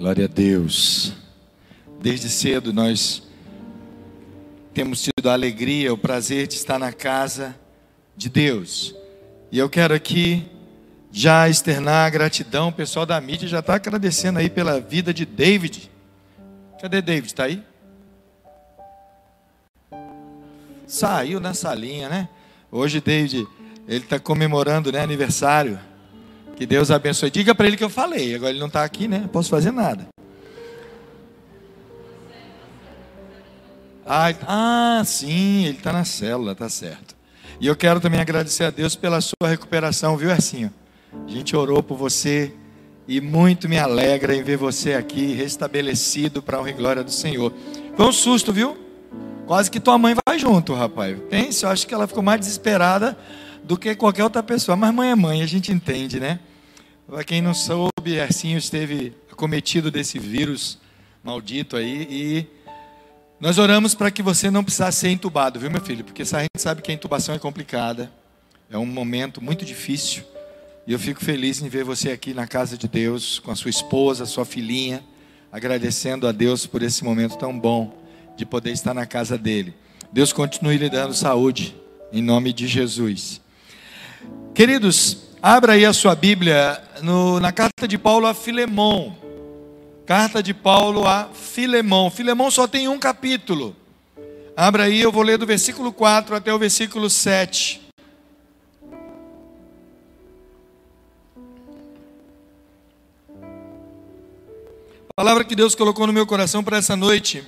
Glória a Deus. Desde cedo nós temos tido a alegria, o prazer de estar na casa de Deus. E eu quero aqui já externar a gratidão. O pessoal da mídia já está agradecendo aí pela vida de David. Cadê David? Está aí? Saiu na salinha, né? Hoje, David, ele está comemorando né, aniversário. Que Deus abençoe. Diga para ele que eu falei. Agora ele não está aqui, né? Não posso fazer nada. Ah, ah sim, ele está na célula, tá certo. E eu quero também agradecer a Deus pela sua recuperação, viu, Ercinho? A gente orou por você e muito me alegra em ver você aqui restabelecido para a honra e glória do Senhor. Foi um susto, viu? Quase que tua mãe vai junto, rapaz. Pense, eu acho que ela ficou mais desesperada do que qualquer outra pessoa. Mas mãe é mãe, a gente entende, né? Para quem não soube, Ercinho esteve acometido desse vírus maldito aí e nós oramos para que você não precisasse ser entubado, viu, meu filho? Porque a gente sabe que a intubação é complicada, é um momento muito difícil. E eu fico feliz em ver você aqui na casa de Deus, com a sua esposa, sua filhinha, agradecendo a Deus por esse momento tão bom de poder estar na casa dele. Deus continue lhe dando saúde, em nome de Jesus. Queridos, abra aí a sua Bíblia no, na carta de Paulo a Filemão. Carta de Paulo a Filemão. Filemão só tem um capítulo. Abra aí, eu vou ler do versículo 4 até o versículo 7. A palavra que Deus colocou no meu coração para essa noite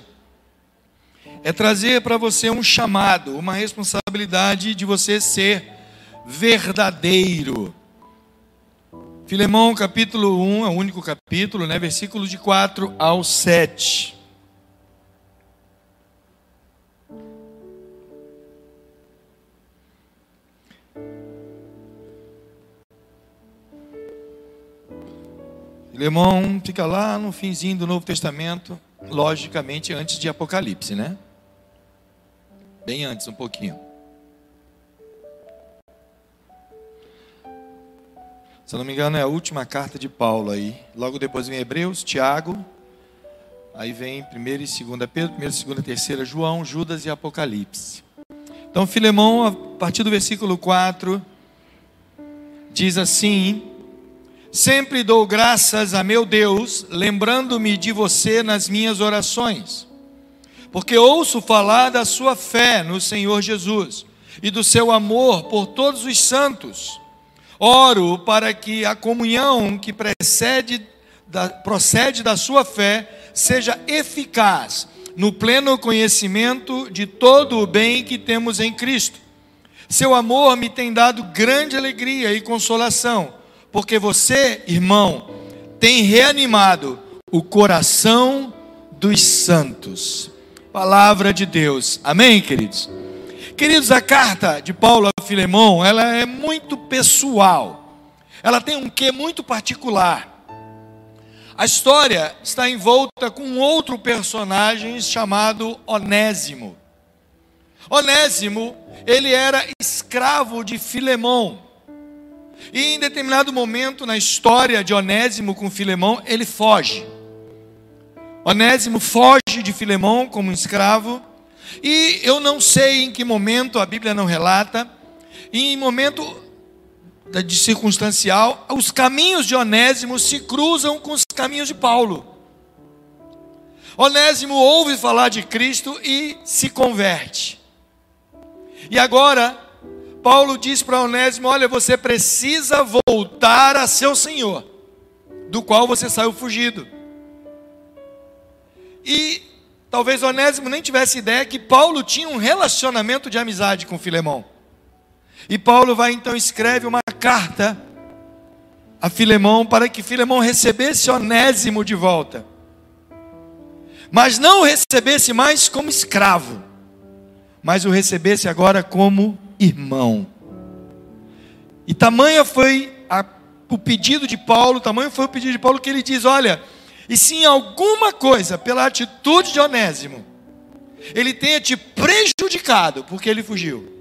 é trazer para você um chamado, uma responsabilidade de você ser verdadeiro. Filemão capítulo 1, é o único capítulo, né? Versículos de 4 ao 7. Filemão fica lá no finzinho do Novo Testamento, logicamente antes de Apocalipse, né? Bem antes, um pouquinho. Se não me engano, é a última carta de Paulo aí. Logo depois vem Hebreus, Tiago. Aí vem 1 e 2 Pedro, 1 e 2 3 João, Judas e Apocalipse. Então, Filemão, a partir do versículo 4, diz assim: Sempre dou graças a meu Deus, lembrando-me de você nas minhas orações, porque ouço falar da sua fé no Senhor Jesus e do seu amor por todos os santos Oro para que a comunhão que precede da, procede da sua fé seja eficaz no pleno conhecimento de todo o bem que temos em Cristo. Seu amor me tem dado grande alegria e consolação, porque você, irmão, tem reanimado o coração dos santos. Palavra de Deus. Amém, queridos? Queridos, a carta de Paulo a Filemão, ela é muito pessoal. Ela tem um quê muito particular. A história está envolta com outro personagem chamado Onésimo. Onésimo, ele era escravo de Filemão. E em determinado momento na história de Onésimo com Filemão, ele foge. Onésimo foge de Filemão como escravo e eu não sei em que momento, a Bíblia não relata, em momento de circunstancial, os caminhos de Onésimo se cruzam com os caminhos de Paulo. Onésimo ouve falar de Cristo e se converte. E agora, Paulo diz para Onésimo: Olha, você precisa voltar a seu Senhor, do qual você saiu fugido. E Talvez Onésimo nem tivesse ideia que Paulo tinha um relacionamento de amizade com Filemão. E Paulo vai então escreve uma carta a Filemão para que Filemão recebesse Onésimo de volta. Mas não o recebesse mais como escravo, mas o recebesse agora como irmão. E tamanha foi a, o pedido de Paulo, tamanho foi o pedido de Paulo que ele diz: Olha, e se em alguma coisa, pela atitude de Onésimo, ele tenha te prejudicado porque ele fugiu,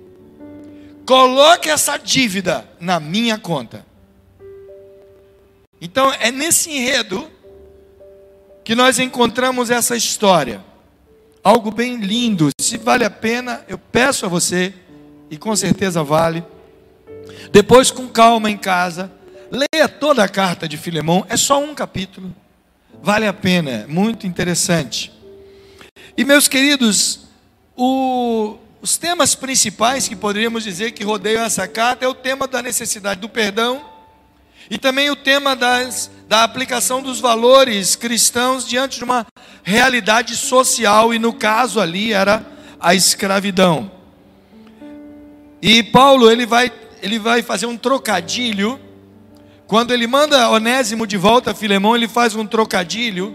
coloque essa dívida na minha conta. Então é nesse enredo que nós encontramos essa história. Algo bem lindo. Se vale a pena, eu peço a você, e com certeza vale. Depois, com calma em casa, leia toda a carta de Filemão, é só um capítulo. Vale a pena, muito interessante. E meus queridos, o, os temas principais que poderíamos dizer que rodeiam essa carta é o tema da necessidade do perdão e também o tema das, da aplicação dos valores cristãos diante de uma realidade social, e no caso ali era a escravidão. E Paulo ele vai, ele vai fazer um trocadilho. Quando ele manda Onésimo de volta a Filemão, ele faz um trocadilho,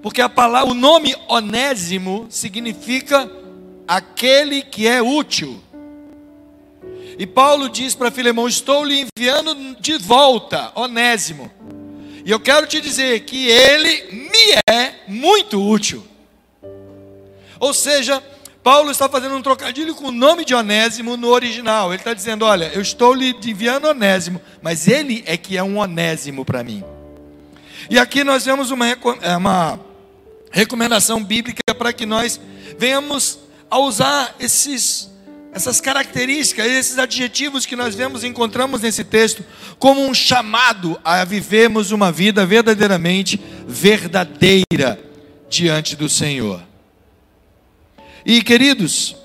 porque a palavra, o nome Onésimo significa aquele que é útil. E Paulo diz para Filemão: Estou lhe enviando de volta, Onésimo. E eu quero te dizer que ele me é muito útil. Ou seja, Paulo está fazendo um trocadilho com o nome de Onésimo no original. Ele está dizendo: Olha, eu estou lhe enviando Onésimo, mas ele é que é um Onésimo para mim. E aqui nós vemos uma, é, uma recomendação bíblica para que nós venhamos a usar esses essas características, esses adjetivos que nós vemos, encontramos nesse texto, como um chamado a vivermos uma vida verdadeiramente verdadeira diante do Senhor. E queridos,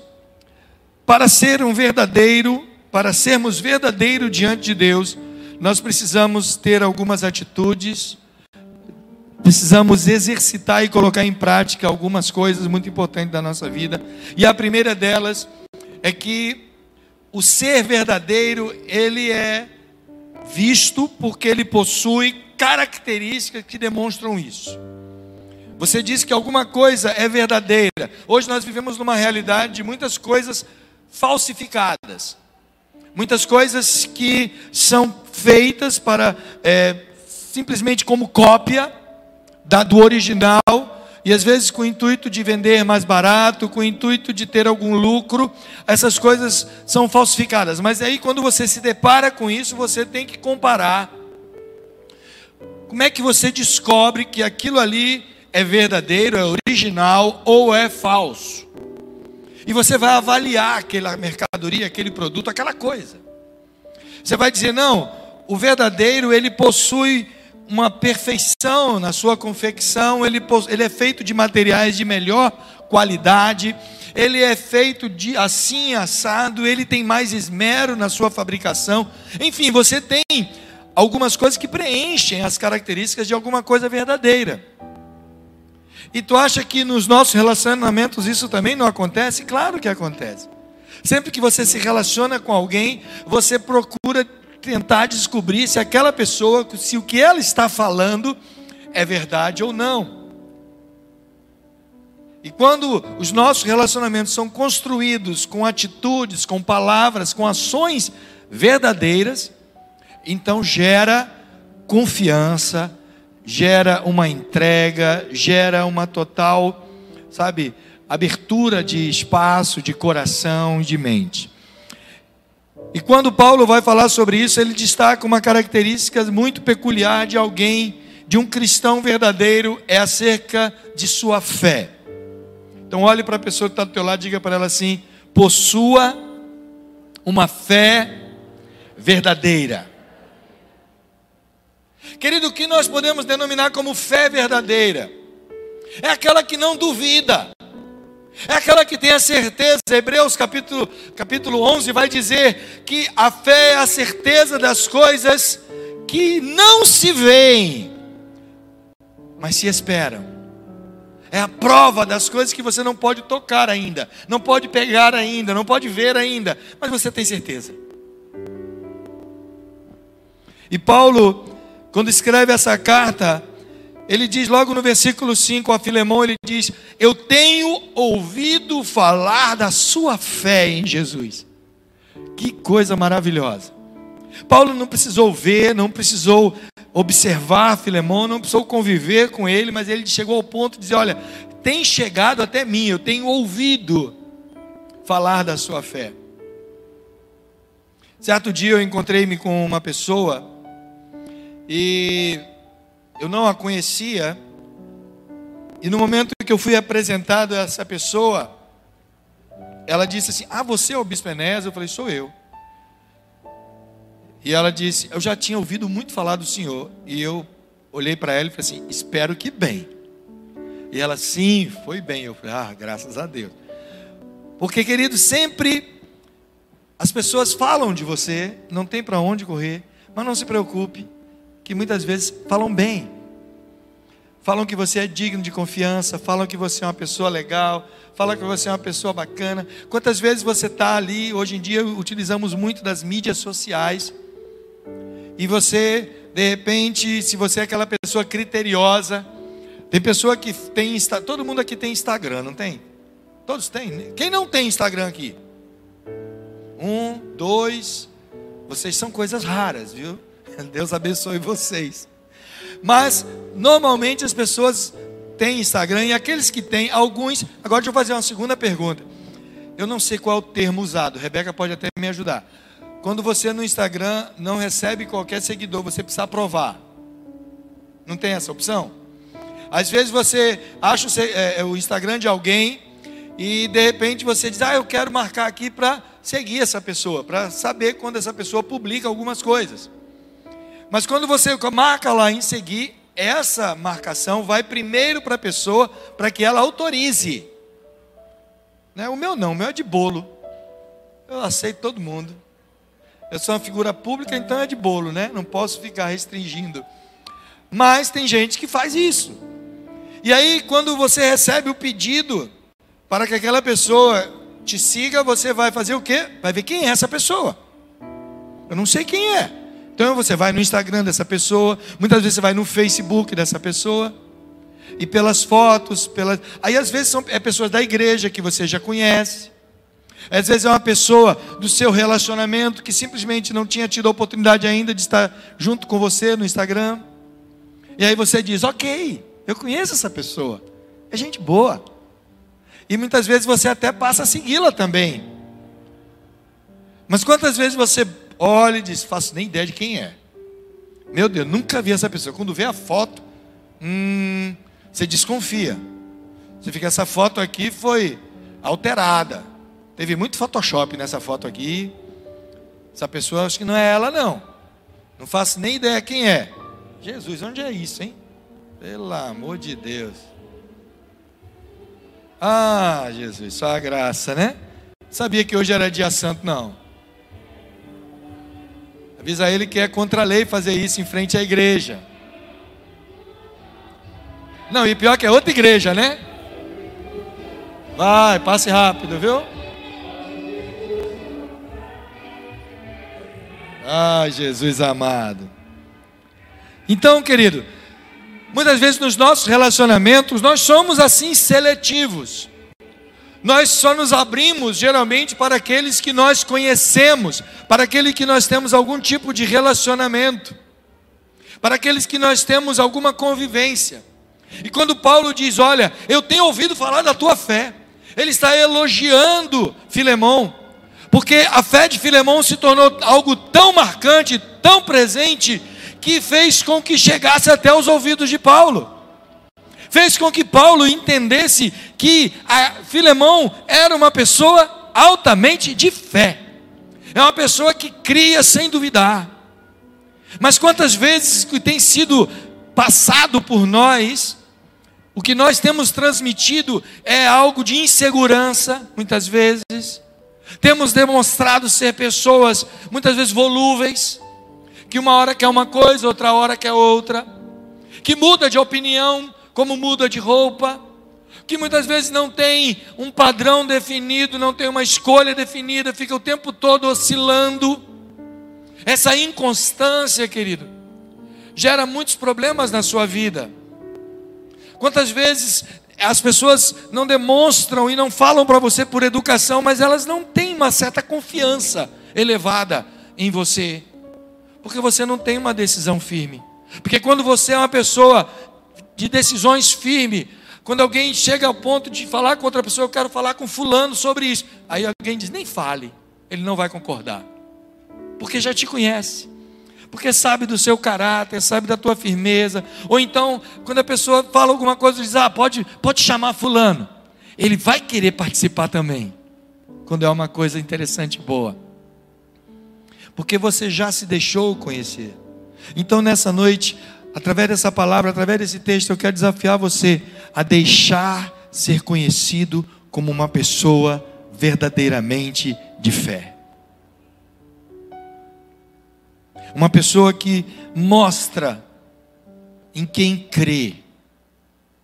para ser um verdadeiro, para sermos verdadeiro diante de Deus, nós precisamos ter algumas atitudes, precisamos exercitar e colocar em prática algumas coisas muito importantes da nossa vida. E a primeira delas é que o ser verdadeiro, ele é visto porque ele possui características que demonstram isso. Você diz que alguma coisa é verdadeira. Hoje nós vivemos numa realidade de muitas coisas falsificadas. Muitas coisas que são feitas para é, simplesmente como cópia da, do original e às vezes com o intuito de vender mais barato, com o intuito de ter algum lucro, essas coisas são falsificadas. Mas aí quando você se depara com isso, você tem que comparar. Como é que você descobre que aquilo ali é verdadeiro, é original ou é falso? E você vai avaliar aquela mercadoria, aquele produto, aquela coisa. Você vai dizer: "Não, o verdadeiro ele possui uma perfeição na sua confecção, ele, ele é feito de materiais de melhor qualidade, ele é feito de assim assado, ele tem mais esmero na sua fabricação. Enfim, você tem algumas coisas que preenchem as características de alguma coisa verdadeira. E tu acha que nos nossos relacionamentos isso também não acontece? Claro que acontece. Sempre que você se relaciona com alguém, você procura tentar descobrir se aquela pessoa, se o que ela está falando é verdade ou não. E quando os nossos relacionamentos são construídos com atitudes, com palavras, com ações verdadeiras, então gera confiança, gera uma entrega, gera uma total, sabe, abertura de espaço, de coração, de mente. E quando Paulo vai falar sobre isso, ele destaca uma característica muito peculiar de alguém, de um cristão verdadeiro, é acerca de sua fé. Então olhe para a pessoa que está do teu lado diga para ela assim: possua uma fé verdadeira. Querido, o que nós podemos denominar como fé verdadeira? É aquela que não duvida. É aquela que tem a certeza, Hebreus capítulo, capítulo 11 vai dizer que a fé é a certeza das coisas que não se veem, mas se esperam. É a prova das coisas que você não pode tocar ainda, não pode pegar ainda, não pode ver ainda, mas você tem certeza. E Paulo, quando escreve essa carta, ele diz logo no versículo 5 a Filemão, ele diz: Eu tenho ouvido falar da sua fé em Jesus. Que coisa maravilhosa. Paulo não precisou ver, não precisou observar Filemão, não precisou conviver com ele, mas ele chegou ao ponto de dizer: Olha, tem chegado até mim, eu tenho ouvido falar da sua fé. Certo dia eu encontrei-me com uma pessoa e eu não a conhecia, E no momento que eu fui apresentado a essa pessoa, ela disse assim: Ah, você é o Bispo Enéas? Eu falei: Sou eu. E ela disse: Eu já tinha ouvido muito falar do senhor. E eu olhei para ela e falei assim: Espero que bem. E ela, sim, foi bem. Eu falei: Ah, graças a Deus. Porque, querido, sempre as pessoas falam de você, não tem para onde correr, mas não se preocupe, que muitas vezes falam bem. Falam que você é digno de confiança, falam que você é uma pessoa legal, falam que você é uma pessoa bacana. Quantas vezes você está ali, hoje em dia utilizamos muito das mídias sociais, e você, de repente, se você é aquela pessoa criteriosa, tem pessoa que tem, todo mundo aqui tem Instagram, não tem? Todos têm. Quem não tem Instagram aqui? Um, dois. Vocês são coisas raras, viu? Deus abençoe vocês. Mas, normalmente as pessoas têm Instagram e aqueles que têm, alguns. Agora deixa eu fazer uma segunda pergunta. Eu não sei qual é o termo usado, Rebeca pode até me ajudar. Quando você no Instagram não recebe qualquer seguidor, você precisa aprovar. Não tem essa opção? Às vezes você acha o é, é, Instagram de alguém e de repente você diz: Ah, eu quero marcar aqui para seguir essa pessoa, para saber quando essa pessoa publica algumas coisas. Mas quando você marca lá em seguir, essa marcação vai primeiro para a pessoa para que ela autorize. Né? O meu não, o meu é de bolo. Eu aceito todo mundo. Eu sou uma figura pública, então é de bolo, né? Não posso ficar restringindo. Mas tem gente que faz isso. E aí, quando você recebe o pedido para que aquela pessoa te siga, você vai fazer o quê? Vai ver quem é essa pessoa. Eu não sei quem é. Então você vai no Instagram dessa pessoa, muitas vezes você vai no Facebook dessa pessoa. E pelas fotos, pelas... aí às vezes são é pessoas da igreja que você já conhece. Às vezes é uma pessoa do seu relacionamento que simplesmente não tinha tido a oportunidade ainda de estar junto com você no Instagram. E aí você diz: Ok, eu conheço essa pessoa, é gente boa. E muitas vezes você até passa a segui-la também. Mas quantas vezes você olha e diz: Faço nem ideia de quem é. Meu Deus, nunca vi essa pessoa. Quando vê a foto, hum, você desconfia. Você fica, essa foto aqui foi alterada. Teve muito Photoshop nessa foto aqui. Essa pessoa, acho que não é ela, não. Não faço nem ideia quem é. Jesus, onde é isso, hein? Pelo amor de Deus. Ah, Jesus, só a graça, né? Sabia que hoje era dia santo, não. Avisa ele que é contra a lei fazer isso em frente à igreja. Não, e pior que é outra igreja, né? Vai, passe rápido, viu? Ah, Jesus amado. Então, querido, Muitas vezes nos nossos relacionamentos nós somos assim seletivos. Nós só nos abrimos geralmente para aqueles que nós conhecemos, para aqueles que nós temos algum tipo de relacionamento, para aqueles que nós temos alguma convivência. E quando Paulo diz: Olha, eu tenho ouvido falar da tua fé, ele está elogiando Filemão, porque a fé de Filemão se tornou algo tão marcante, tão presente, que fez com que chegasse até os ouvidos de Paulo. Fez com que Paulo entendesse que Filemão era uma pessoa altamente de fé. É uma pessoa que cria sem duvidar. Mas quantas vezes que tem sido passado por nós, o que nós temos transmitido é algo de insegurança, muitas vezes. Temos demonstrado ser pessoas muitas vezes volúveis, que uma hora quer uma coisa, outra hora quer outra, que muda de opinião, como muda de roupa, que muitas vezes não tem um padrão definido, não tem uma escolha definida, fica o tempo todo oscilando. Essa inconstância, querido, gera muitos problemas na sua vida. Quantas vezes as pessoas não demonstram e não falam para você por educação, mas elas não têm uma certa confiança elevada em você. Porque você não tem uma decisão firme. Porque quando você é uma pessoa de decisões firmes, quando alguém chega ao ponto de falar com outra pessoa, eu quero falar com fulano sobre isso. Aí alguém diz, nem fale, ele não vai concordar. Porque já te conhece. porque sabe do seu caráter, sabe da tua firmeza. Ou então, quando a pessoa fala alguma coisa, diz: Ah, pode, pode chamar Fulano. Ele vai querer participar também, quando é uma coisa interessante e boa, porque você já se deixou conhecer. Então, nessa noite, através dessa palavra, através desse texto, eu quero desafiar você a deixar ser conhecido como uma pessoa verdadeiramente de fé. Uma pessoa que mostra em quem crê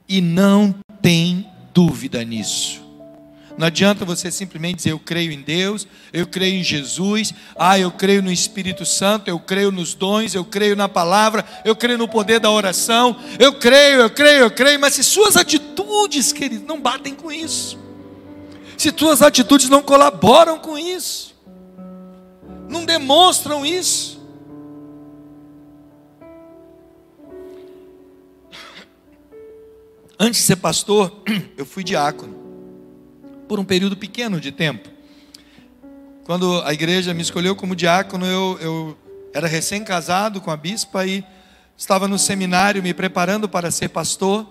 e não tem dúvida nisso. Não adianta você simplesmente dizer eu creio em Deus, eu creio em Jesus, ah, eu creio no Espírito Santo, eu creio nos dons, eu creio na palavra, eu creio no poder da oração, eu creio, eu creio, eu creio, mas se suas atitudes, querido, não batem com isso, se suas atitudes não colaboram com isso, não demonstram isso, Antes de ser pastor, eu fui diácono por um período pequeno de tempo. Quando a igreja me escolheu como diácono, eu, eu era recém-casado com a bispa e estava no seminário me preparando para ser pastor.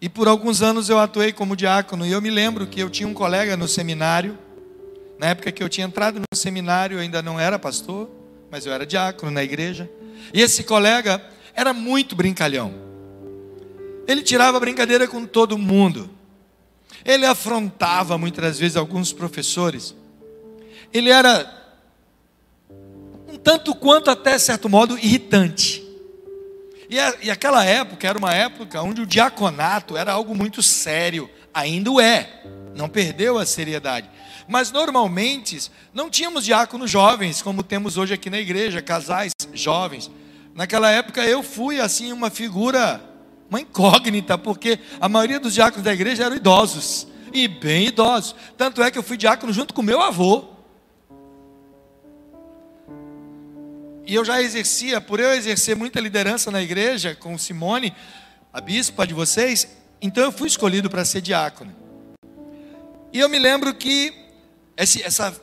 E por alguns anos eu atuei como diácono. E eu me lembro que eu tinha um colega no seminário. Na época que eu tinha entrado no seminário, eu ainda não era pastor, mas eu era diácono na igreja. E esse colega era muito brincalhão. Ele tirava brincadeira com todo mundo. Ele afrontava muitas vezes alguns professores. Ele era um tanto quanto até certo modo irritante. E, a, e aquela época era uma época onde o diaconato era algo muito sério, ainda o é, não perdeu a seriedade. Mas normalmente não tínhamos diáconos jovens como temos hoje aqui na igreja, casais jovens. Naquela época eu fui assim uma figura uma incógnita, porque a maioria dos diáconos da igreja eram idosos, e bem idosos. Tanto é que eu fui diácono junto com meu avô. E eu já exercia, por eu exercer muita liderança na igreja, com Simone, a bispa de vocês, então eu fui escolhido para ser diácono. E eu me lembro que essa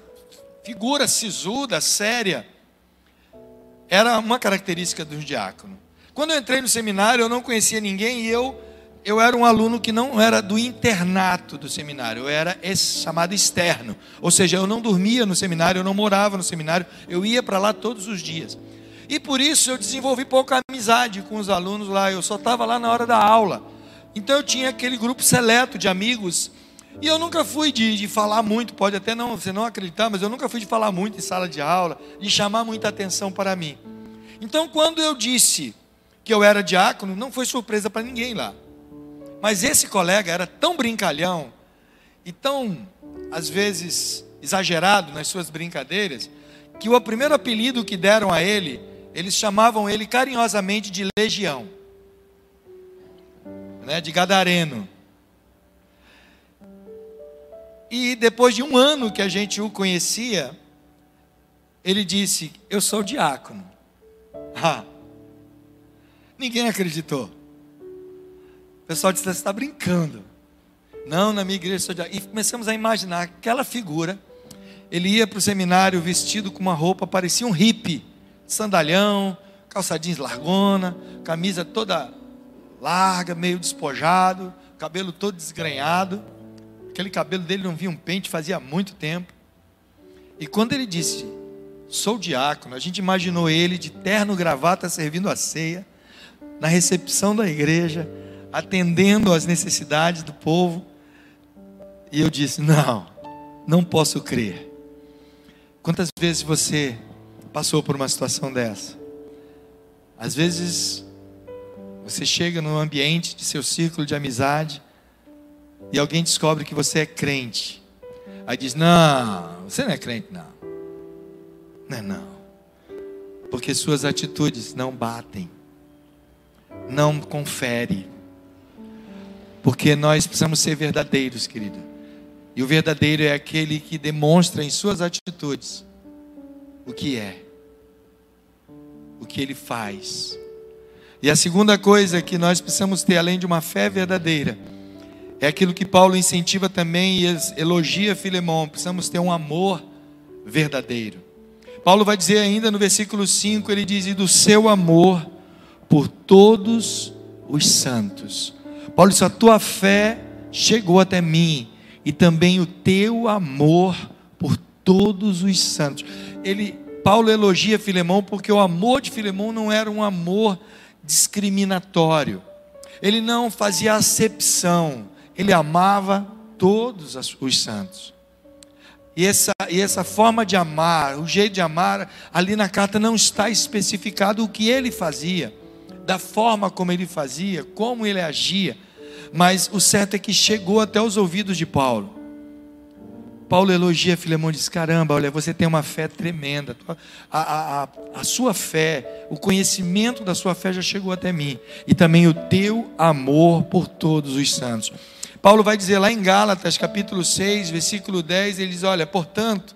figura sisuda, séria, era uma característica do diácono. Quando eu entrei no seminário, eu não conhecia ninguém e eu eu era um aluno que não era do internato do seminário, eu era chamado externo. Ou seja, eu não dormia no seminário, eu não morava no seminário, eu ia para lá todos os dias. E por isso eu desenvolvi pouca amizade com os alunos lá, eu só estava lá na hora da aula. Então eu tinha aquele grupo seleto de amigos. E eu nunca fui de, de falar muito, pode até não, você não acreditar, mas eu nunca fui de falar muito em sala de aula, de chamar muita atenção para mim. Então quando eu disse que eu era diácono, não foi surpresa para ninguém lá. Mas esse colega era tão brincalhão e tão, às vezes, exagerado nas suas brincadeiras, que o primeiro apelido que deram a ele, eles chamavam ele carinhosamente de Legião, né, de Gadareno. E depois de um ano que a gente o conhecia, ele disse: Eu sou diácono. Ah, Ninguém acreditou. O pessoal disse: Você está brincando. Não, na minha igreja sou de... E começamos a imaginar aquela figura. Ele ia para o seminário vestido com uma roupa, parecia um hippie, sandalhão, calça jeans largona, camisa toda larga, meio despojado, cabelo todo desgrenhado. Aquele cabelo dele não via um pente fazia muito tempo. E quando ele disse, sou diácono, a gente imaginou ele de terno gravata servindo a ceia, na recepção da igreja, atendendo às necessidades do povo. E eu disse: Não, não posso crer. Quantas vezes você passou por uma situação dessa? Às vezes, você chega no ambiente de seu círculo de amizade e alguém descobre que você é crente. Aí diz: Não, você não é crente, não. Não é não. Porque suas atitudes não batem não confere. Porque nós precisamos ser verdadeiros, querido. E o verdadeiro é aquele que demonstra em suas atitudes o que é, o que ele faz. E a segunda coisa que nós precisamos ter, além de uma fé verdadeira, é aquilo que Paulo incentiva também e elogia Filemão: precisamos ter um amor verdadeiro. Paulo vai dizer ainda no versículo 5, ele diz: "E do seu amor por todos os santos". Paulo diz: "A tua fé chegou até mim e também o teu amor por todos os santos". Ele Paulo elogia Filemão porque o amor de Filemão não era um amor discriminatório. Ele não fazia acepção, ele amava todos os santos. E essa, e essa forma de amar, o jeito de amar, ali na carta não está especificado o que ele fazia, da forma como ele fazia, como ele agia, mas o certo é que chegou até os ouvidos de Paulo. Paulo elogia Filemão e diz: Caramba, olha, você tem uma fé tremenda. A, a, a, a, sua fé, o conhecimento da sua fé já chegou até mim. E também o teu amor por todos os santos. Paulo vai dizer lá em Gálatas, capítulo 6, versículo 10, ele diz: Olha, portanto,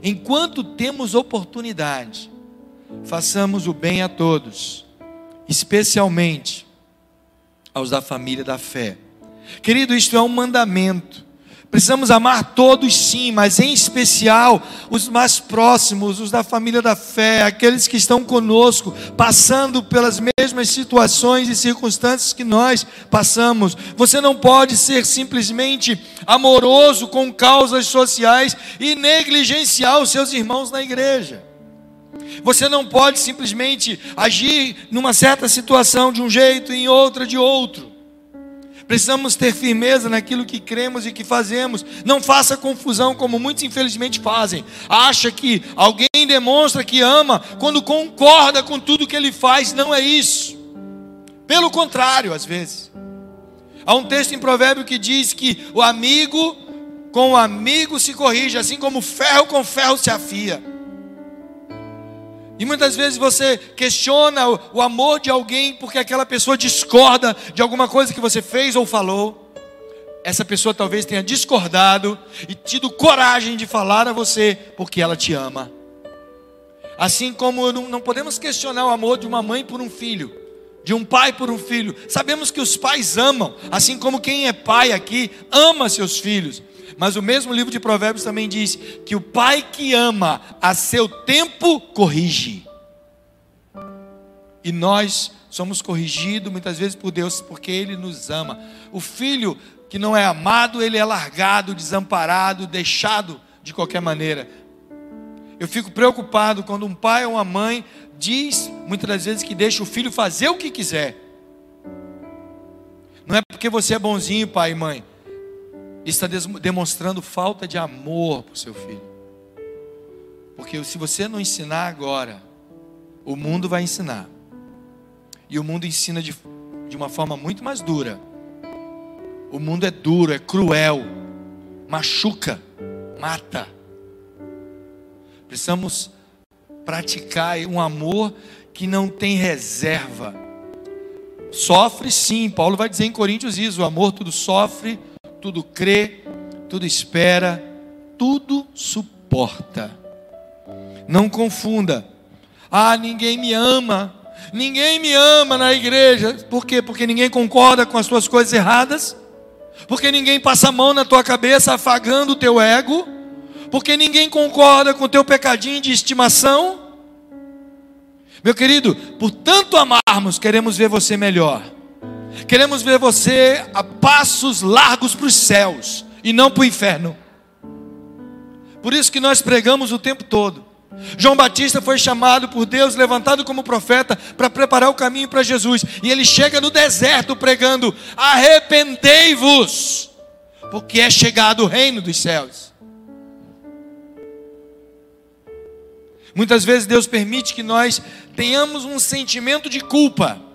enquanto temos oportunidade, façamos o bem a todos, especialmente aos da família da fé. Querido, isto é um mandamento. Precisamos amar todos sim, mas em especial os mais próximos, os da família da fé, aqueles que estão conosco, passando pelas mesmas situações e circunstâncias que nós passamos. Você não pode ser simplesmente amoroso com causas sociais e negligenciar os seus irmãos na igreja. Você não pode simplesmente agir numa certa situação de um jeito e em outra de outro. Precisamos ter firmeza naquilo que cremos e que fazemos. Não faça confusão, como muitos infelizmente fazem. Acha que alguém demonstra que ama quando concorda com tudo que ele faz. Não é isso. Pelo contrário, às vezes. Há um texto em Provérbio que diz que o amigo com o amigo se corrige, assim como ferro com ferro se afia. E muitas vezes você questiona o amor de alguém porque aquela pessoa discorda de alguma coisa que você fez ou falou. Essa pessoa talvez tenha discordado e tido coragem de falar a você porque ela te ama. Assim como não, não podemos questionar o amor de uma mãe por um filho, de um pai por um filho. Sabemos que os pais amam, assim como quem é pai aqui ama seus filhos. Mas o mesmo livro de Provérbios também diz que o pai que ama a seu tempo corrige. E nós somos corrigidos muitas vezes por Deus porque Ele nos ama. O filho que não é amado, ele é largado, desamparado, deixado de qualquer maneira. Eu fico preocupado quando um pai ou uma mãe diz, muitas das vezes, que deixa o filho fazer o que quiser. Não é porque você é bonzinho, pai e mãe, está demonstrando falta de amor para o seu filho. Porque se você não ensinar agora, o mundo vai ensinar. E o mundo ensina de, de uma forma muito mais dura. O mundo é duro, é cruel, machuca, mata. Precisamos praticar um amor que não tem reserva. Sofre sim, Paulo vai dizer em Coríntios isso: o amor tudo sofre, tudo crê, tudo espera, tudo suporta. Não confunda. Ah, ninguém me ama. Ninguém me ama na igreja. Por quê? Porque ninguém concorda com as suas coisas erradas. Porque ninguém passa a mão na tua cabeça afagando o teu ego. Porque ninguém concorda com o teu pecadinho de estimação. Meu querido, por tanto amarmos, queremos ver você melhor. Queremos ver você a passos largos para os céus e não para o inferno. Por isso que nós pregamos o tempo todo. João Batista foi chamado por Deus, levantado como profeta, para preparar o caminho para Jesus. E ele chega no deserto pregando: arrependei-vos, porque é chegado o reino dos céus. Muitas vezes Deus permite que nós tenhamos um sentimento de culpa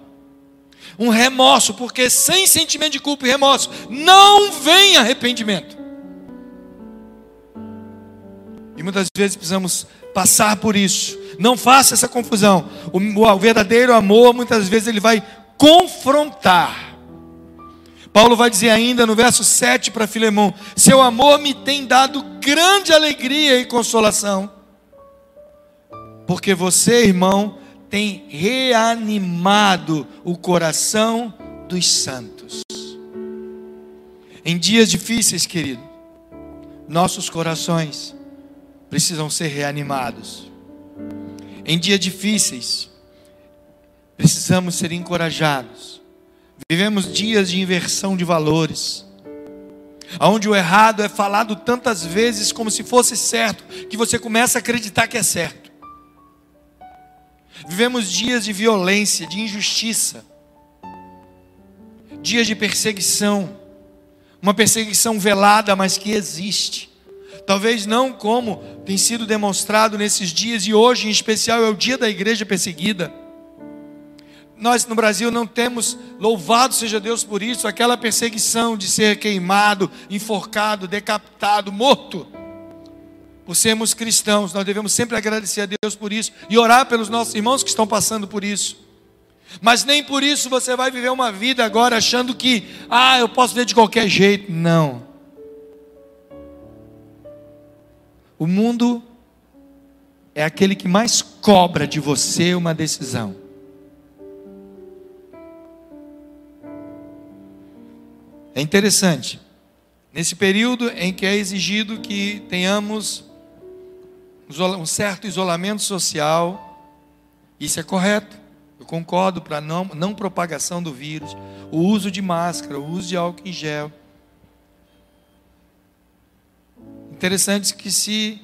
um remorso, porque sem sentimento de culpa e remorso não vem arrependimento. E muitas vezes precisamos passar por isso. Não faça essa confusão. O, o verdadeiro amor, muitas vezes, ele vai confrontar. Paulo vai dizer ainda no verso 7 para Filemão: Seu amor me tem dado grande alegria e consolação, porque você, irmão, tem reanimado o coração dos santos. Em dias difíceis, querido, nossos corações precisam ser reanimados. Em dias difíceis, precisamos ser encorajados. Vivemos dias de inversão de valores, onde o errado é falado tantas vezes como se fosse certo, que você começa a acreditar que é certo. Vivemos dias de violência, de injustiça, dias de perseguição, uma perseguição velada, mas que existe. Talvez não como tem sido demonstrado nesses dias, e hoje em especial é o dia da igreja perseguida. Nós no Brasil não temos, louvado seja Deus por isso, aquela perseguição de ser queimado, enforcado, decapitado, morto. Por sermos cristãos, nós devemos sempre agradecer a Deus por isso e orar pelos nossos irmãos que estão passando por isso. Mas nem por isso você vai viver uma vida agora achando que, ah, eu posso ver de qualquer jeito. Não. O mundo é aquele que mais cobra de você uma decisão. É interessante, nesse período em que é exigido que tenhamos um certo isolamento social, isso é correto, eu concordo para não, não propagação do vírus, o uso de máscara, o uso de álcool em gel. Interessante que se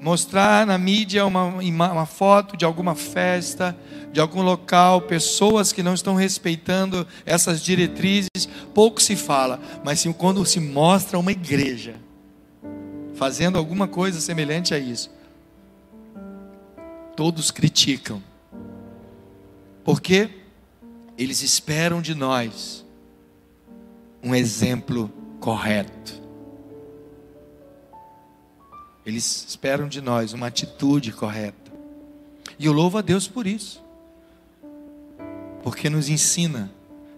mostrar na mídia uma, uma foto de alguma festa, de algum local, pessoas que não estão respeitando essas diretrizes, pouco se fala, mas sim, quando se mostra uma igreja fazendo alguma coisa semelhante a isso, todos criticam, porque eles esperam de nós um exemplo correto. Eles esperam de nós uma atitude correta. E eu louvo a Deus por isso. Porque nos ensina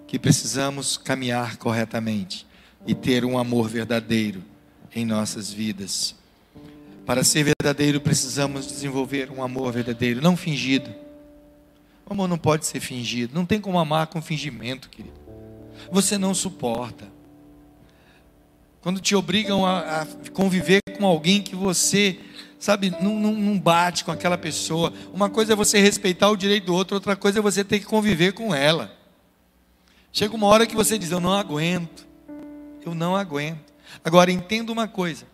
que precisamos caminhar corretamente e ter um amor verdadeiro em nossas vidas. Para ser verdadeiro, precisamos desenvolver um amor verdadeiro, não fingido. O amor não pode ser fingido. Não tem como amar com fingimento, querido. Você não suporta. Quando te obrigam a, a conviver com alguém que você, sabe, não, não, não, bate com aquela pessoa. Uma coisa é você respeitar o direito do outro, outra coisa é você ter que conviver com ela. Chega uma hora que você diz: Eu não aguento. Eu não aguento. Agora, entenda uma coisa.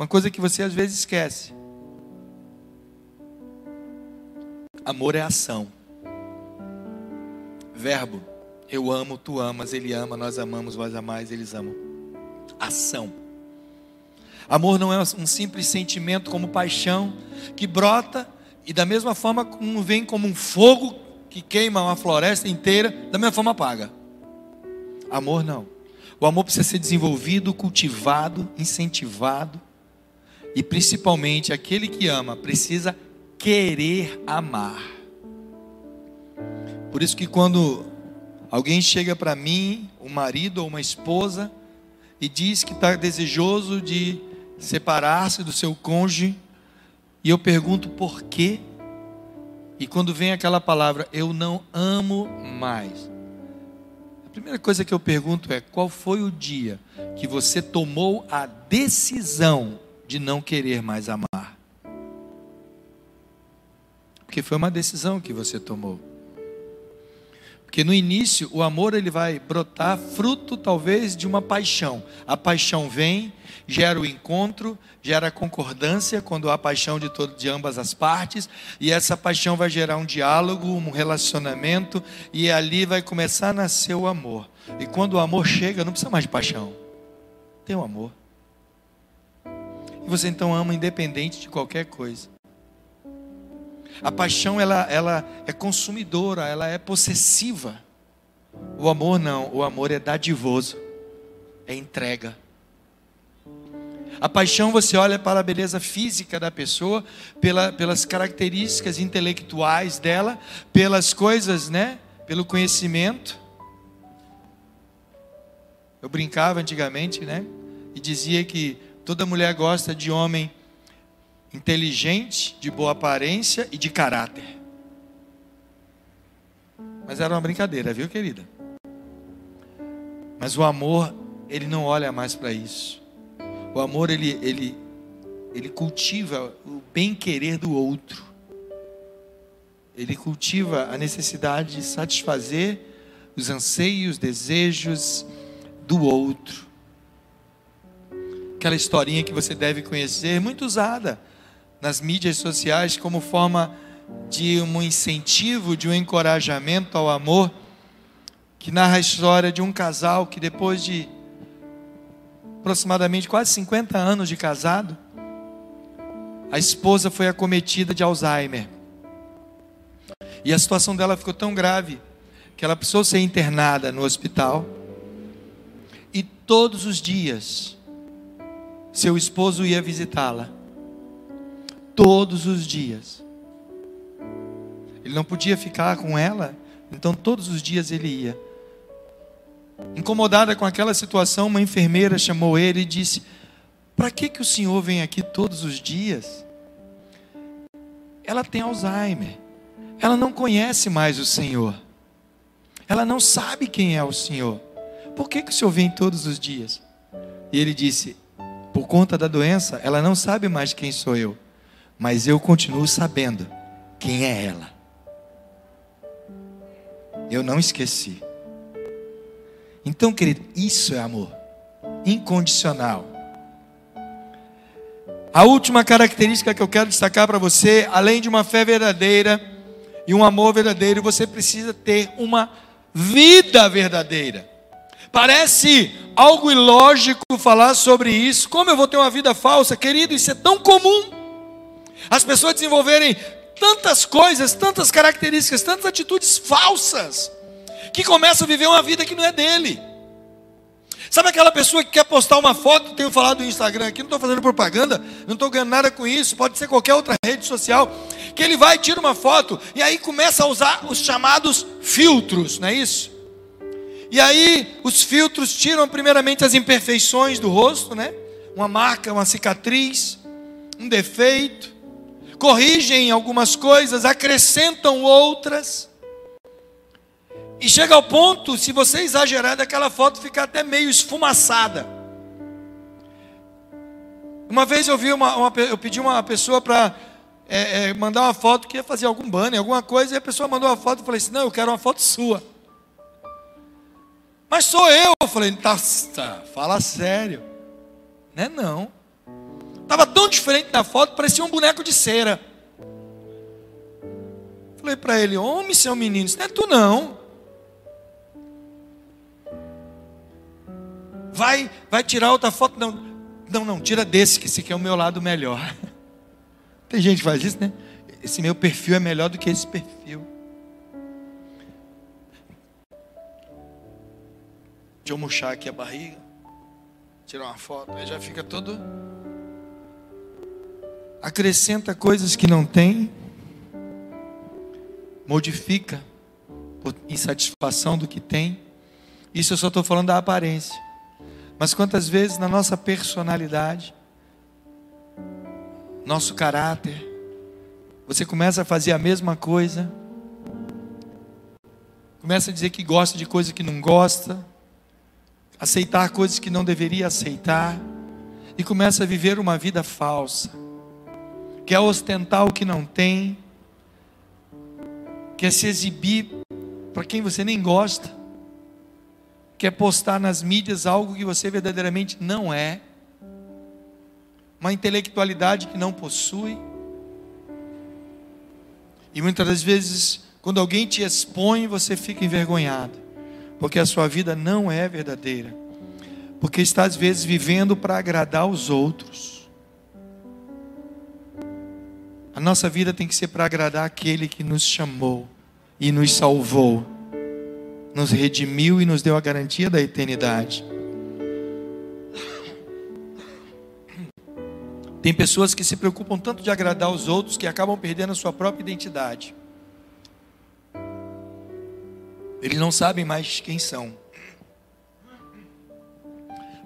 Uma coisa que você às vezes esquece. Amor é ação. Verbo. Eu amo, tu amas, ele ama, nós amamos, vós amais, eles amam ação. Amor não é um simples sentimento como paixão que brota e da mesma forma como vem como um fogo que queima uma floresta inteira, da mesma forma apaga. Amor não. O amor precisa ser desenvolvido, cultivado, incentivado. E principalmente aquele que ama precisa querer amar. Por isso que quando alguém chega para mim, um marido ou uma esposa, e diz que está desejoso de separar-se do seu cônjuge, e eu pergunto por quê? E quando vem aquela palavra, eu não amo mais. A primeira coisa que eu pergunto é: qual foi o dia que você tomou a decisão de não querer mais amar? Porque foi uma decisão que você tomou. Porque no início o amor ele vai brotar fruto talvez de uma paixão. A paixão vem, gera o encontro, gera a concordância quando há paixão de, todo, de ambas as partes, e essa paixão vai gerar um diálogo, um relacionamento, e ali vai começar a nascer o amor. E quando o amor chega, não precisa mais de paixão, tem o amor. E você então ama independente de qualquer coisa. A paixão ela, ela é consumidora, ela é possessiva. O amor não, o amor é dadivoso, é entrega. A paixão você olha para a beleza física da pessoa, pela, pelas características intelectuais dela, pelas coisas, né? Pelo conhecimento. Eu brincava antigamente, né? E dizia que toda mulher gosta de homem inteligente, de boa aparência e de caráter. Mas era uma brincadeira, viu, querida? Mas o amor, ele não olha mais para isso. O amor, ele, ele, ele cultiva o bem-querer do outro. ele cultiva a necessidade de satisfazer os anseios, desejos do outro. Aquela historinha que você deve conhecer, muito usada nas mídias sociais como forma de um incentivo, de um encorajamento ao amor, que narra a história de um casal que depois de aproximadamente quase 50 anos de casado, a esposa foi acometida de Alzheimer. E a situação dela ficou tão grave que ela precisou ser internada no hospital. E todos os dias, seu esposo ia visitá-la. Todos os dias. Ele não podia ficar com ela, então todos os dias ele ia. Incomodada com aquela situação, uma enfermeira chamou ele e disse: Para que, que o senhor vem aqui todos os dias? Ela tem Alzheimer. Ela não conhece mais o Senhor. Ela não sabe quem é o Senhor. Por que, que o Senhor vem todos os dias? E ele disse: Por conta da doença, ela não sabe mais quem sou eu. Mas eu continuo sabendo quem é ela. Eu não esqueci. Então, querido, isso é amor incondicional. A última característica que eu quero destacar para você, além de uma fé verdadeira e um amor verdadeiro, você precisa ter uma vida verdadeira. Parece algo ilógico falar sobre isso. Como eu vou ter uma vida falsa, querido? Isso é tão comum. As pessoas desenvolverem tantas coisas, tantas características, tantas atitudes falsas, que começam a viver uma vida que não é dele. Sabe aquela pessoa que quer postar uma foto, tenho falado no Instagram aqui, não estou fazendo propaganda, não estou ganhando nada com isso, pode ser qualquer outra rede social, que ele vai, tira uma foto, e aí começa a usar os chamados filtros, não é isso? E aí os filtros tiram primeiramente as imperfeições do rosto, né? Uma marca, uma cicatriz, um defeito, corrigem algumas coisas, acrescentam outras. E chega ao ponto, se você exagerar, daquela foto ficar até meio esfumaçada. Uma vez eu vi uma, uma eu pedi uma pessoa para é, é, mandar uma foto que ia fazer algum banner, alguma coisa, e a pessoa mandou uma foto e falei assim: não, eu quero uma foto sua. Mas sou eu. Eu falei, tá, tá fala sério. Não é não. Estava tão diferente da foto, parecia um boneco de cera. Falei para ele, homem, seu menino, isso não é tu não. vai, vai tirar outra foto. Não, não, não, tira desse, que esse aqui é o meu lado melhor. Tem gente que faz isso, né? Esse meu perfil é melhor do que esse perfil. Deixa eu murchar aqui a barriga. Tirar uma foto, aí já fica todo. Acrescenta coisas que não tem. Modifica por insatisfação do que tem. Isso eu só estou falando da aparência. Mas quantas vezes na nossa personalidade, nosso caráter, você começa a fazer a mesma coisa, começa a dizer que gosta de coisa que não gosta, aceitar coisas que não deveria aceitar, e começa a viver uma vida falsa, quer ostentar o que não tem, quer se exibir para quem você nem gosta, quer postar nas mídias algo que você verdadeiramente não é, uma intelectualidade que não possui. E muitas das vezes, quando alguém te expõe, você fica envergonhado, porque a sua vida não é verdadeira, porque está às vezes vivendo para agradar os outros. A nossa vida tem que ser para agradar aquele que nos chamou e nos salvou nos redimiu e nos deu a garantia da eternidade. Tem pessoas que se preocupam tanto de agradar os outros que acabam perdendo a sua própria identidade. Eles não sabem mais quem são.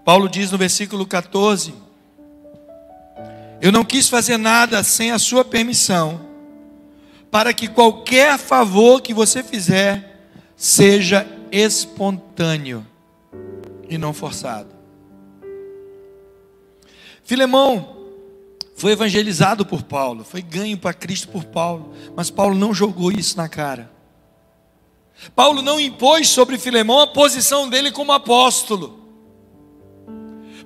Paulo diz no versículo 14: Eu não quis fazer nada sem a sua permissão, para que qualquer favor que você fizer, seja espontâneo e não forçado. Filemão foi evangelizado por Paulo, foi ganho para Cristo por Paulo, mas Paulo não jogou isso na cara. Paulo não impôs sobre Filemão a posição dele como apóstolo.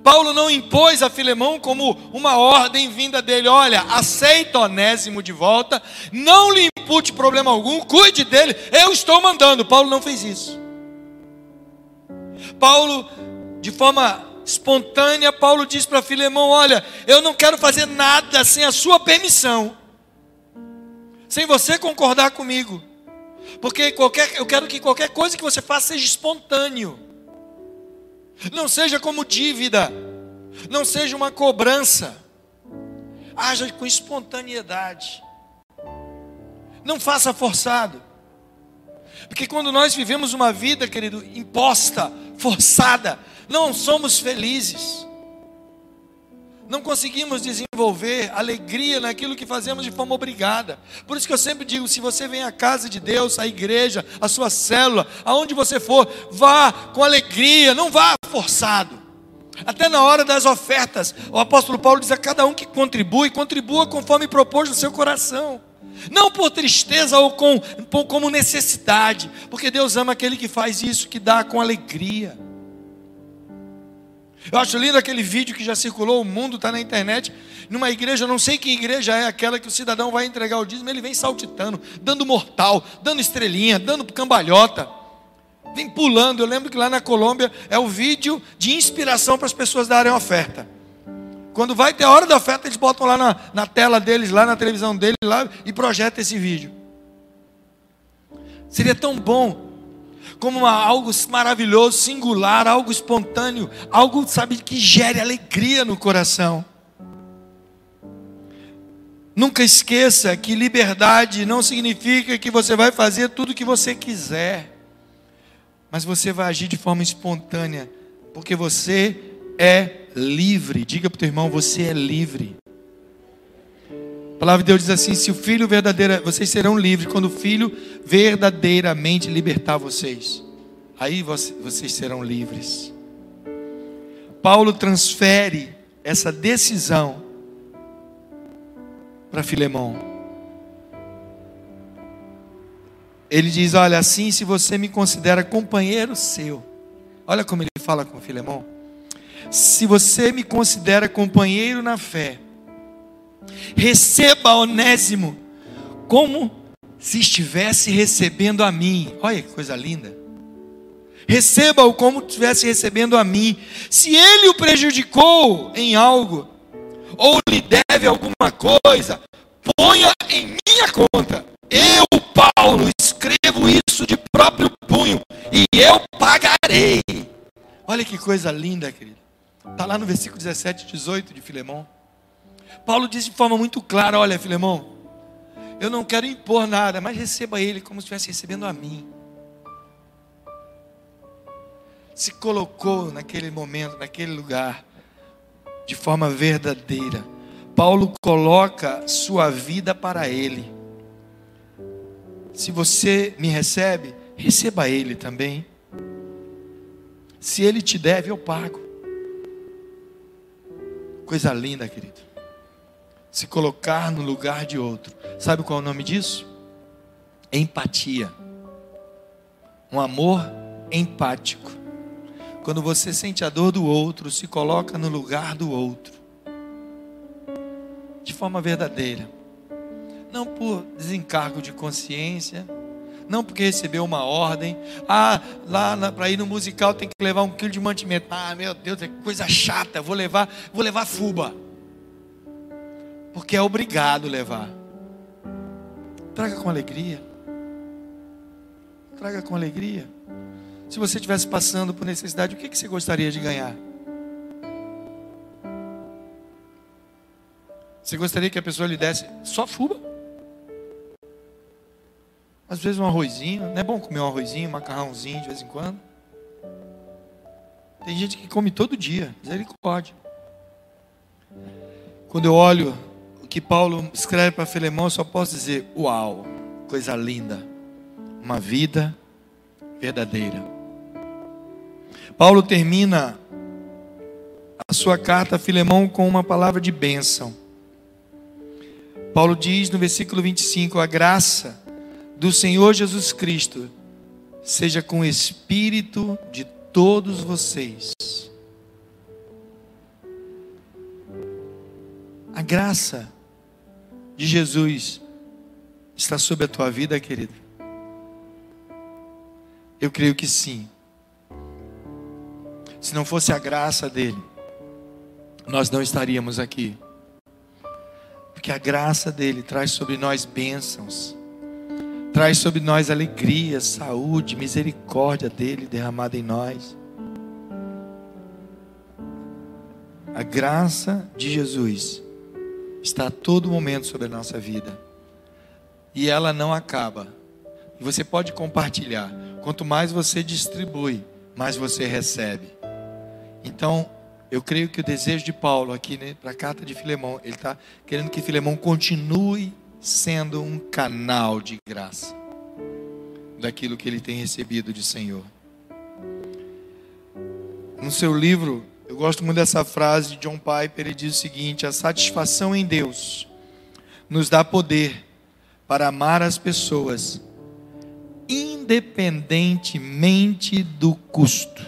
Paulo não impôs a Filemão como uma ordem vinda dele: olha, aceita Onésimo de volta, não lhe impute problema algum, cuide dele, eu estou mandando. Paulo não fez isso. Paulo, de forma espontânea, Paulo diz para Filemão: olha, eu não quero fazer nada sem a sua permissão, sem você concordar comigo, porque qualquer, eu quero que qualquer coisa que você faça seja espontâneo. Não seja como dívida, não seja uma cobrança. Haja com espontaneidade. Não faça forçado. Porque quando nós vivemos uma vida, querido, imposta, forçada, não somos felizes. Não conseguimos desenvolver alegria naquilo que fazemos de forma obrigada. Por isso que eu sempre digo: se você vem à casa de Deus, à igreja, à sua célula, aonde você for, vá com alegria, não vá forçado. Até na hora das ofertas, o apóstolo Paulo diz a cada um que contribui, contribua conforme propôs no seu coração. Não por tristeza ou com, como necessidade, porque Deus ama aquele que faz isso, que dá com alegria. Eu acho lindo aquele vídeo que já circulou, o mundo está na internet, numa igreja, não sei que igreja é aquela que o cidadão vai entregar o dízimo, ele vem saltitando, dando mortal, dando estrelinha, dando cambalhota, vem pulando. Eu lembro que lá na Colômbia é o vídeo de inspiração para as pessoas darem oferta. Quando vai ter a hora da oferta, eles botam lá na, na tela deles, lá na televisão deles, lá, e projetam esse vídeo. Seria tão bom como uma, algo maravilhoso, singular, algo espontâneo, algo, sabe, que gere alegria no coração. Nunca esqueça que liberdade não significa que você vai fazer tudo o que você quiser, mas você vai agir de forma espontânea, porque você é livre. Diga para o teu irmão: você é livre. A palavra de Deus diz assim: se o filho verdadeiro, vocês serão livres quando o filho verdadeiramente libertar vocês. Aí vocês serão livres. Paulo transfere essa decisão para Filemão. Ele diz: Olha, assim, se você me considera companheiro seu, olha como ele fala com Filemão. Se você me considera companheiro na fé, receba Onésimo como se estivesse recebendo a mim. Olha que coisa linda. Receba-o como se estivesse recebendo a mim. Se ele o prejudicou em algo, ou lhe deve alguma coisa, ponha em minha conta. Eu, Paulo, escrevo isso de próprio punho, e eu pagarei. Olha que coisa linda, querido. Está lá no versículo 17 e 18 de Filemão. Paulo diz de forma muito clara: olha, Filemão, eu não quero impor nada, mas receba ele como se estivesse recebendo a mim. Se colocou naquele momento, naquele lugar, de forma verdadeira. Paulo coloca sua vida para ele. Se você me recebe, receba ele também. Se ele te deve, eu pago. Coisa linda, querido se colocar no lugar de outro. Sabe qual é o nome disso? Empatia. Um amor empático. Quando você sente a dor do outro, se coloca no lugar do outro. De forma verdadeira. Não por desencargo de consciência, não porque recebeu uma ordem. Ah, lá para ir no musical tem que levar um quilo de mantimento. Ah, meu Deus, é coisa chata. Vou levar, vou levar fuba porque é obrigado levar. Traga com alegria. Traga com alegria. Se você estivesse passando por necessidade, o que, que você gostaria de ganhar? Você gostaria que a pessoa lhe desse só fuba? Às vezes um arrozinho, não é bom comer um arrozinho, um macarrãozinho de vez em quando? Tem gente que come todo dia, misericórdia. Quando eu olho que Paulo escreve para Filemão, só posso dizer: Uau, coisa linda, uma vida verdadeira. Paulo termina a sua carta a Filemão com uma palavra de bênção. Paulo diz no versículo 25: A graça do Senhor Jesus Cristo seja com o espírito de todos vocês. A graça de Jesus está sobre a tua vida, querido? Eu creio que sim. Se não fosse a graça dele, nós não estaríamos aqui. Porque a graça dele traz sobre nós bênçãos, traz sobre nós alegria, saúde, misericórdia dele derramada em nós. A graça de Jesus está a todo momento sobre a nossa vida. E ela não acaba. Você pode compartilhar. Quanto mais você distribui, mais você recebe. Então, eu creio que o desejo de Paulo aqui né, para a carta de Filemão, ele está querendo que Filemão continue sendo um canal de graça daquilo que ele tem recebido de Senhor. No seu livro, eu gosto muito dessa frase de John Piper, ele diz o seguinte: a satisfação em Deus nos dá poder para amar as pessoas, independentemente do custo.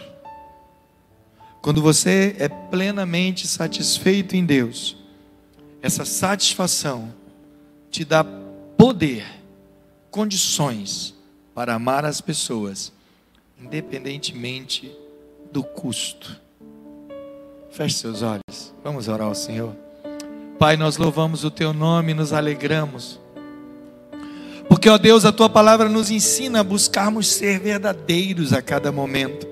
Quando você é plenamente satisfeito em Deus, essa satisfação te dá poder, condições para amar as pessoas, independentemente do custo. Feche seus olhos, vamos orar ao Senhor. Pai, nós louvamos o Teu nome e nos alegramos, porque, ó Deus, a Tua palavra nos ensina a buscarmos ser verdadeiros a cada momento.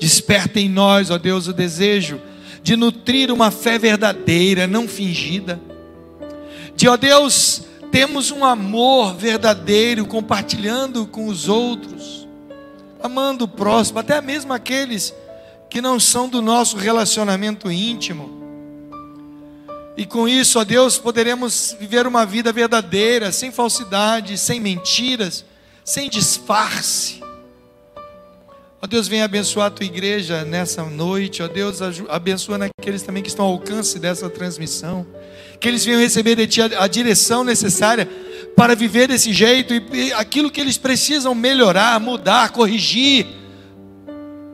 Desperta em nós, ó Deus, o desejo de nutrir uma fé verdadeira, não fingida. De, ó Deus, temos um amor verdadeiro, compartilhando com os outros, amando o próximo, até mesmo aqueles que não são do nosso relacionamento íntimo. E com isso, ó Deus, poderemos viver uma vida verdadeira, sem falsidade, sem mentiras, sem disfarce. Ó Deus, venha abençoar a tua igreja nessa noite. Ó Deus, abençoa naqueles também que estão ao alcance dessa transmissão. Que eles venham receber de ti a, direção necessária para viver desse jeito e aquilo que eles precisam melhorar, mudar, corrigir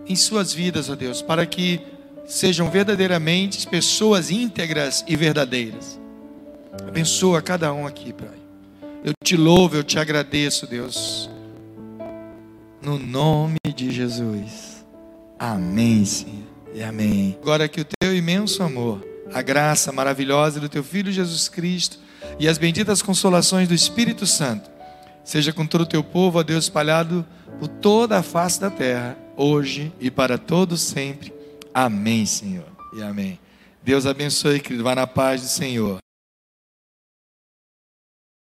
em suas vidas, ó Deus, para que sejam verdadeiramente pessoas íntegras e verdadeiras. Abençoa cada um aqui, Pai. Eu te louvo, eu te agradeço, Deus. No nome de Jesus. Amém, Senhor. E amém. Agora que o teu imenso amor, a graça maravilhosa do teu Filho Jesus Cristo e as benditas consolações do Espírito Santo, seja com todo o teu povo, ó Deus, espalhado por toda a face da terra, hoje e para todos sempre. Amém, Senhor. E amém. Deus abençoe, querido. Vá na paz do Senhor.